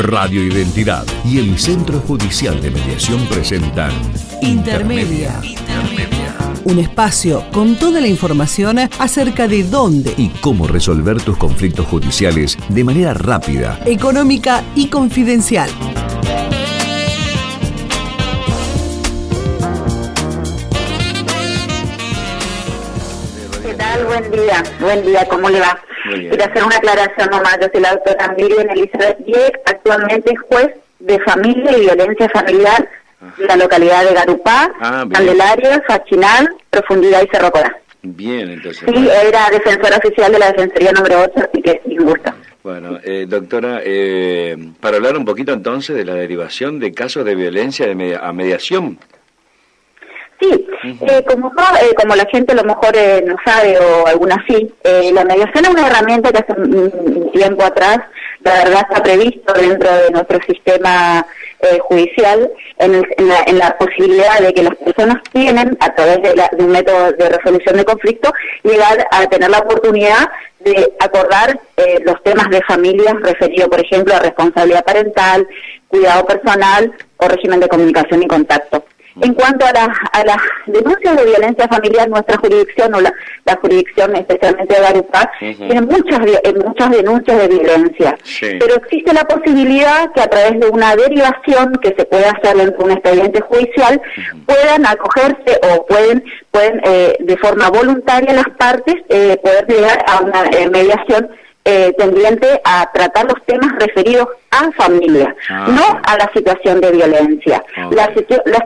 Radio Identidad y el Centro Judicial de Mediación presentan Intermedia. Un espacio con toda la información acerca de dónde, y cómo resolver tus conflictos judiciales de manera rápida. económica y confidencial. ¿Qué tal? Buen día. Buen día, ¿cómo le va? Quiero hacer una aclaración nomás. Yo soy la doctora Miriam Elizabeth Dieck, actualmente juez de familia y violencia familiar de la localidad de Garupá, Ah. Candelaria, Fachinal, Profundidad y Cerro Corá. Bien, entonces. Sí, era defensora oficial de la Defensoría número 8, así que sin gusto. Bueno, eh, doctora, eh, para hablar un poquito entonces de la derivación de casos de violencia de media- a mediación. Sí, eh, como, eh, como la gente a lo mejor eh, no sabe o alguna sí, eh, la mediación es una herramienta que hace un tiempo atrás, la verdad está previsto dentro de nuestro sistema judicial en, el- en la, en la posibilidad de que las personas tienen, a través de, la- de un método de resolución de conflicto, llegar a tener la oportunidad de acordar eh, los temas de familia referidos, por ejemplo, a responsabilidad parental, cuidado personal o régimen de comunicación y contacto. En cuanto a las a las denuncias de violencia familiar, nuestra jurisdicción o la, la jurisdicción especialmente de Garupá Ujú. tiene muchas eh, muchas denuncias de violencia, Sí. pero existe la posibilidad que a través de una derivación que se puede hacer dentro de un expediente judicial puedan acogerse o pueden pueden eh, de forma voluntaria las partes eh, poder llegar a una eh, mediación eh, tendiente a tratar los temas referidos a familia, Ah. no a la situación de violencia. Ok. Las las,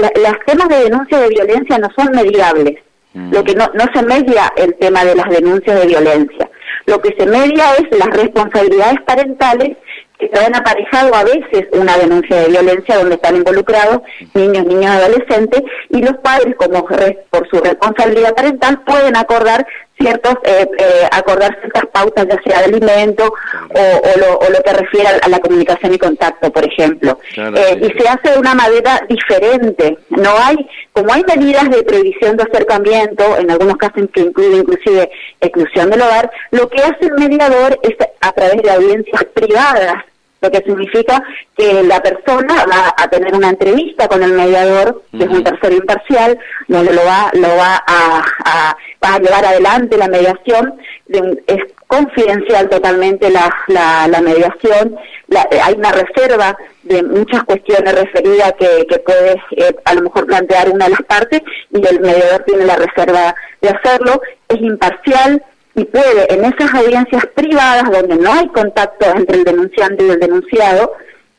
las- las temas de denuncia de violencia no son mediables. Mm. Lo que no, no se media el tema de las denuncias de violencia. Lo que se media es las responsabilidades parentales que traen aparejado a veces una denuncia de violencia donde están involucrados niños, niños adolescentes y los padres como por su responsabilidad parental pueden acordar ciertos eh, eh, acordar ciertas pautas ya sea de alimento o, o lo, o lo que refiere a, a la comunicación y contacto por ejemplo. Claro, Eh, sí, y se hace de una manera diferente. No hay como hay medidas de prohibición de acercamiento en algunos casos que incluye inclusive exclusión del hogar lo que hace el mediador es a través de audiencias privadas lo que significa que la persona va a tener una entrevista con el mediador, que es un tercero imparcial, donde lo va, lo va a, a- va a llevar adelante la mediación, de es confidencial totalmente la, la, la mediación, La- eh, hay una reserva de muchas cuestiones referidas que, que puede eh, a lo mejor plantear una de las partes y el mediador tiene la reserva de hacerlo, es imparcial, y puede en esas audiencias privadas donde no hay contacto entre el denunciante y el denunciado,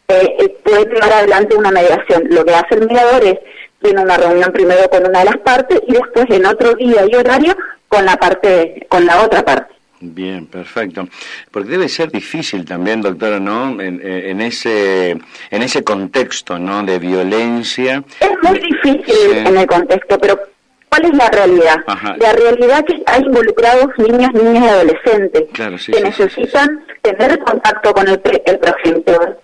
eh, eh, puede llevar adelante una mediación. Lo que hace el mediador es, tiene una reunión primero con una de las partes y después en otro día y horario con la parte, con la otra parte. Bien, perfecto. Porque debe ser difícil también, doctora, ¿no? En, eh, en ese en ese contexto, ¿no? De violencia. Es muy difícil Sí. en el contexto, pero ¿cuál es la realidad? Ajá. La realidad que hay involucrados niños, niñas y adolescentes Claro, sí, que sí, sí, sí, necesitan tener contacto con el, el progenitor,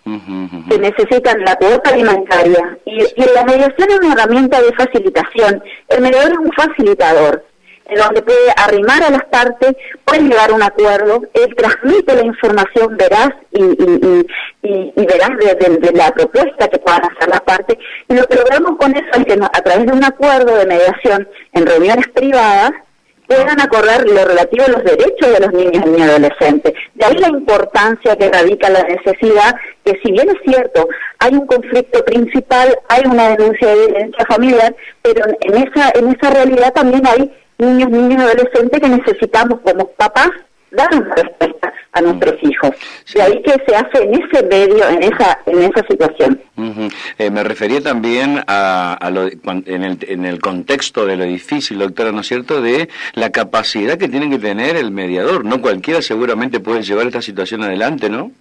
que necesitan la cuota alimentaria. Y, y la mediación es una herramienta de facilitación. El mediador es un facilitador, en donde puede arrimar a las partes, puede llegar a un acuerdo, él transmite la información veraz y, y, y, y- veraz de, la propuesta que puedan hacer las partes. Y lo que logramos con eso es que a través de un acuerdo de mediación en reuniones privadas, puedan acordar lo relativo a los derechos de los niños y adolescentes. De ahí la importancia que radica la necesidad, que si bien es cierto, hay un conflicto principal, hay una denuncia de violencia familiar, pero en esa, en esa realidad también hay niños, niñas y adolescentes que necesitamos como papás dar una respuesta a nuestros hijos. De ahí que se hace en ese medio, en esa, en esa situación. Eh, me refería también a, a lo, en, el, en el contexto de lo difícil, doctora, ¿no es cierto?, de la capacidad que tiene que tener el mediador. No cualquiera seguramente puede llevar esta situación adelante, ¿no?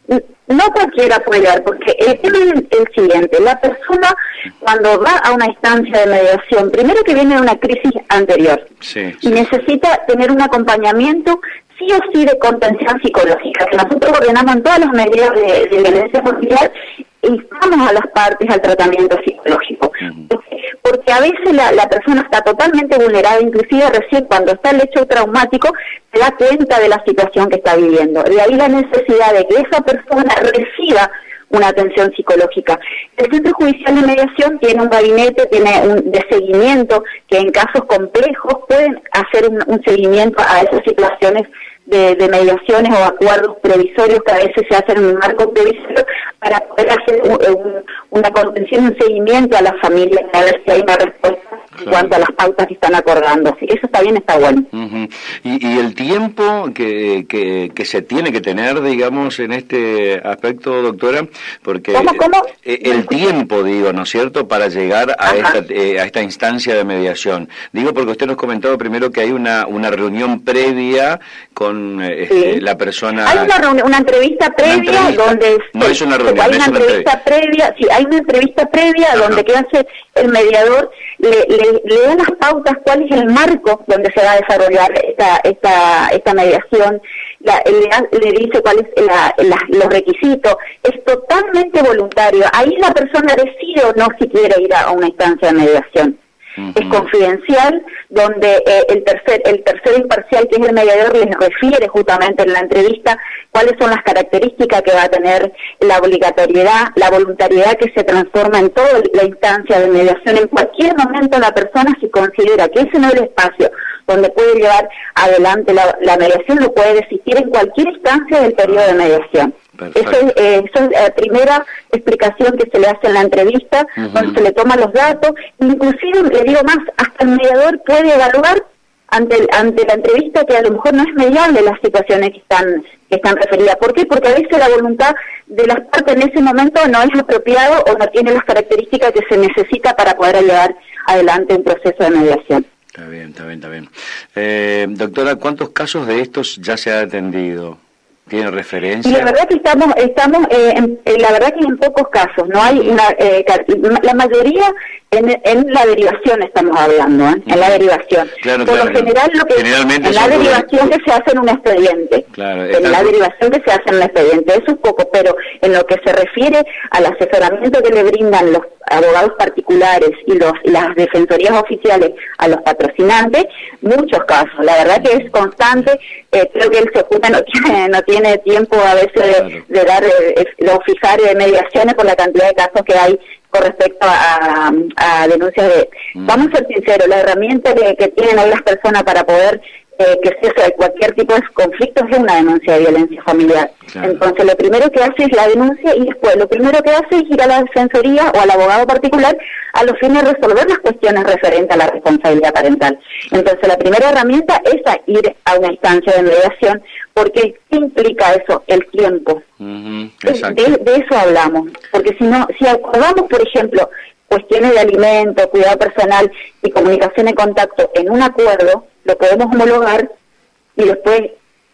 No cualquiera puede dar, porque el tema es el siguiente, la persona cuando va a una instancia de mediación, primero que viene de una crisis anterior Sí. y necesita tener un acompañamiento sí o sí de contención psicológica, que nosotros ordenamos en todas las medidas de, de violencia familiar e instamos a las partes al tratamiento psicológico. A veces la, persona está totalmente vulnerada, inclusive recién cuando está el hecho traumático, se da cuenta de la situación que está viviendo. De ahí la necesidad de que esa persona reciba una atención psicológica. El Centro Judicial de Mediación tiene un gabinete, tiene un de seguimiento que en casos complejos pueden hacer un seguimiento a esas situaciones de, mediaciones o acuerdos previsorios que a veces se hacen en un marco previsorio para poder hacer una contención, un seguimiento a la familia, a ver si hay una respuesta en cuanto a las pautas que están acordando. Así que eso está bien, está bueno. ¿Y, el tiempo que, que, se tiene que tener, digamos, en este aspecto, doctora? Porque ¿Cómo, cómo? Eh, el tiempo, digo, ¿no es cierto?, para llegar a esta, eh, a esta instancia de mediación. Digo porque usted nos comentaba primero que hay una, una reunión previa con este, la persona. Hay una, una entrevista previa donde. No es una reunión, hay una, entrevista, previa, sí, hay una entrevista previa donde que hace el mediador, le, le, da las pautas, cuál es el marco donde se va a desarrollar esta, esta, esta mediación, la, le, le, dice cuáles los requisitos, es totalmente voluntario. Ahí la persona decide o no si quiere ir a una instancia de mediación. Es confidencial, donde eh, el tercer el tercer imparcial, que es el mediador, les refiere justamente en la entrevista cuáles son las características que va a tener la obligatoriedad, la voluntariedad que se transforma en toda la instancia de mediación. En cualquier momento la persona si considera que ese no es el espacio donde puede llevar adelante la, la mediación, lo puede desistir en cualquier instancia del periodo de mediación. Esa eh, es, la primera explicación que se le hace en la entrevista, donde se le toman los datos. Inclusive, le digo más, hasta el mediador puede evaluar ante, ante la entrevista que a lo mejor no es mediable las situaciones que están, que están referidas. ¿Por qué? Porque a veces la voluntad de las partes en ese momento no es apropiado o no tiene las características que se necesita para poder llevar adelante un proceso de mediación. Está bien, está bien, está bien. Eh, doctora, ¿cuántos casos de estos ya se ha atendido? ¿Tiene referencia? Y la verdad que estamos, estamos eh, en, la verdad que en pocos casos, no hay una, eh, la mayoría en, en, la derivación estamos hablando, ¿eh? en la derivación. Claro, Por lo general, lo que en la derivación que se hace en un expediente. Claro, en la derivación que se hace en un expediente, eso es poco, pero en lo que se refiere al asesoramiento que le brindan los abogados particulares y los las defensorías oficiales a los patrocinantes, muchos casos. La verdad que es constante. Eh, creo que el ocupa no tiene no tiene tiempo a veces de, dar de fijar mediaciones por la cantidad de casos que hay con respecto a, a denuncias de... Mm. Vamos a ser sinceros, la herramienta que, que tienen hoy las personas para poder eh, que sea cualquier tipo de conflicto es una denuncia de violencia familiar. Entonces, lo primero que hace es la denuncia y después lo primero que hace es ir a la defensoría o al abogado particular a los fines de resolver las cuestiones referentes a la responsabilidad parental. Entonces, la primera herramienta es ir a una instancia de mediación, porque ¿qué implica eso? El tiempo. de, de, eso hablamos. Porque si no, si acordamos, por ejemplo, cuestiones de alimento, cuidado personal y comunicación en contacto en un acuerdo, lo podemos homologar y después,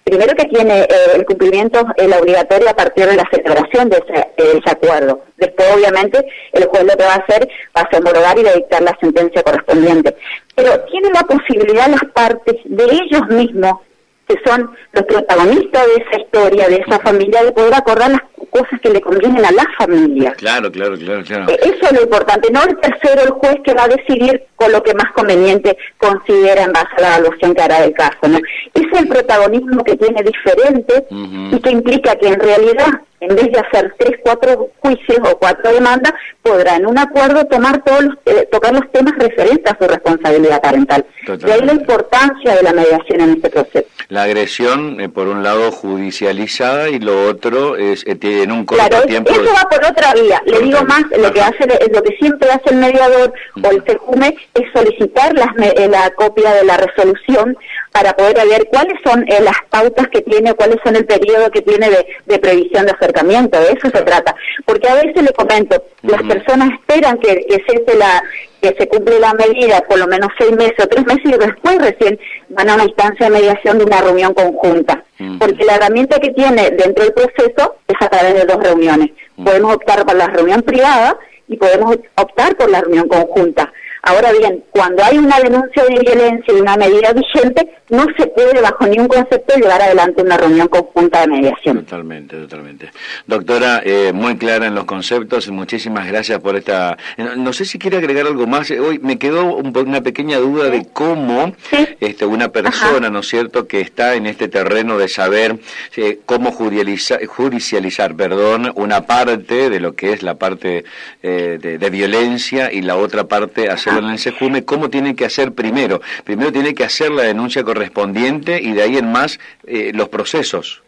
primero que tiene eh, el cumplimiento el obligatorio a partir de la celebración de ese, acuerdo. Después, obviamente, el juez lo que va a hacer va a homologar y dictar la sentencia correspondiente. Pero tiene la posibilidad las partes de ellos mismos que son los protagonistas de esa historia, de esa familia, de poder acordar las cosas que le convienen a la familia. Claro, claro, claro, claro. Eh, eso es lo importante, no el tercero, el juez que va a decidir con lo que más conveniente considera en base a la evaluación que hará del caso, ¿no? Es el protagonismo que tiene diferente y que implica que en realidad en vez de hacer tres, cuatro juicios o cuatro demandas, podrá en un acuerdo tomar todos los, eh, tocar los temas referentes a su responsabilidad parental. De ahí la importancia de la mediación en este proceso. La agresión, eh, por un lado, judicializada y lo otro es eh, en un corto claro, tiempo. Eso va por otra vía. Le digo más, lo que hace, lo que siempre hace el mediador o el FEJUME es solicitar las, la copia de la resolución para poder ver cuáles son las pautas que tiene, cuáles son el periodo que tiene de, de previsión de acercamiento, de eso se trata. Porque a veces le comento, las personas esperan que, que se la que se cumple la medida por lo menos seis meses o tres meses y después recién van a una instancia de mediación de una reunión conjunta. Porque la herramienta que tiene dentro del proceso es a través de dos reuniones. Podemos optar por la reunión privada y podemos optar por la reunión conjunta. Ahora bien, cuando hay una denuncia de violencia y una medida vigente, no se puede bajo ningún concepto llevar adelante una reunión conjunta de mediación. Totalmente, totalmente. Doctora, eh, muy clara en los conceptos muchísimas gracias por esta... Eh, no, sé si quiere agregar algo más. Eh, hoy me quedó una pequeña duda de cómo este, una persona, ¿no es cierto?, que está en este terreno de saber cómo judicializar, judicializar, perdón, una parte de lo que es la parte de, violencia y la otra parte en el SEJUME, cómo tiene que hacer primero. Primero tiene que hacer la denuncia correspondiente y de ahí en más eh, los procesos.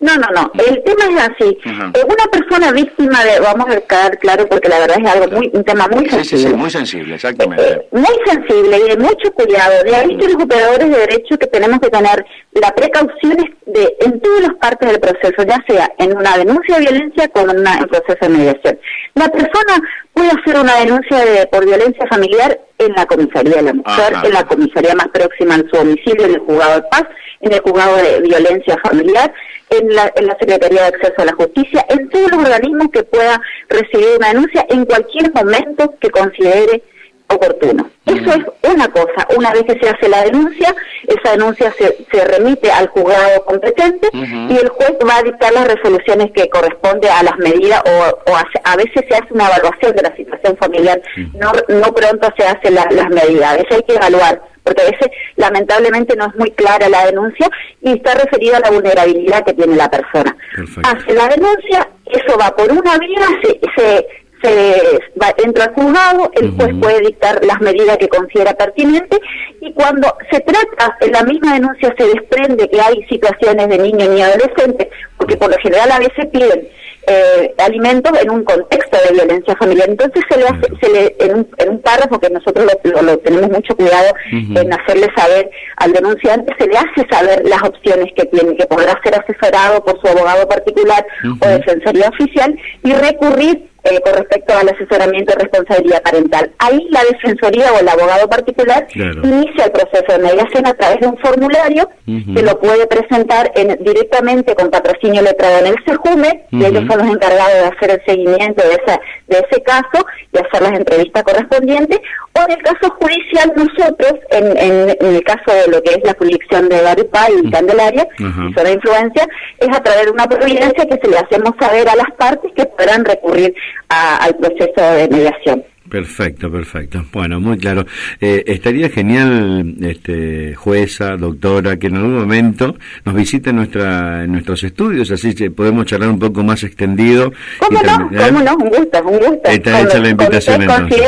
No, no, no. El tema es así. Eh, una persona víctima de, vamos a quedar claro porque la verdad es algo muy, un tema muy sensible. Sí, sí, muy sensible, exactamente. Eh, muy sensible y de mucho cuidado. De ahí que los operadores de derecho que tenemos que tener la precaución de, en todas las partes del proceso, ya sea en una denuncia de violencia como en un proceso de mediación. La persona puede hacer una denuncia de, por violencia familiar en la comisaría de la mujer, en la comisaría más próxima a su domicilio, en el juzgado de paz, en el juzgado de violencia familiar, en la, en la Secretaría de Acceso a la Justicia, en todos los organismos que pueda recibir una denuncia en cualquier momento que considere oportuno. Eso es una cosa. Una vez que se hace la denuncia, esa denuncia se, se remite al juzgado competente y el juez va a dictar las resoluciones que corresponde a las medidas o, a, veces se hace una evaluación de la situación familiar. No, no pronto se hacen las medidas. A veces hay que evaluar porque a veces lamentablemente no es muy clara la denuncia y está referida a la vulnerabilidad que tiene la persona. Hace la denuncia, eso va por una vía, se, se se va, entra al juzgado, el juez puede dictar las medidas que considera pertinentes y cuando se trata, en la misma denuncia se desprende que hay situaciones de niños y adolescentes, porque por lo general a veces piden eh, alimentos en un contexto de violencia familiar. Entonces se le hace, se le, en, un, en un párrafo que nosotros lo, tenemos mucho cuidado en hacerle saber al denunciante, se le hace saber las opciones que tiene, que podrá ser asesorado por su abogado particular o defensoría oficial y recurrir eh, con respecto al asesoramiento de responsabilidad parental. Ahí la defensoría o el abogado particular inicia el proceso de mediación a través de un formulario que lo puede presentar en, directamente con patrocinio letrado en el SEJUME, y ellos son los encargados de hacer el seguimiento de, esa, de ese caso y hacer las entrevistas correspondientes, o en el caso judicial nosotros, en, en, el caso de lo que es la jurisdicción de Barupá y Candelaria, y zona de influencia, es a través de una providencia que se le hacemos saber a las partes que podrán recurrir al proceso de mediación. Perfecto, perfecto. Bueno, muy claro. Eh, estaría genial, este, jueza, doctora, que en algún momento nos visite en, nuestra, en nuestros estudios, así que podemos charlar un poco más extendido. ¿Cómo no? ¿Cómo no? Un gusto, un gusto. Está hecha la invitación entonces.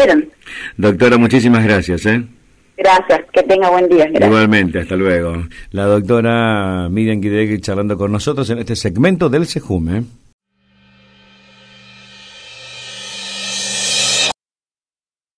Doctora, muchísimas gracias. ¿eh? Gracias, que tenga buen día. Igualmente, hasta luego. La doctora Miriam Kidek charlando con nosotros en este segmento del Sejume.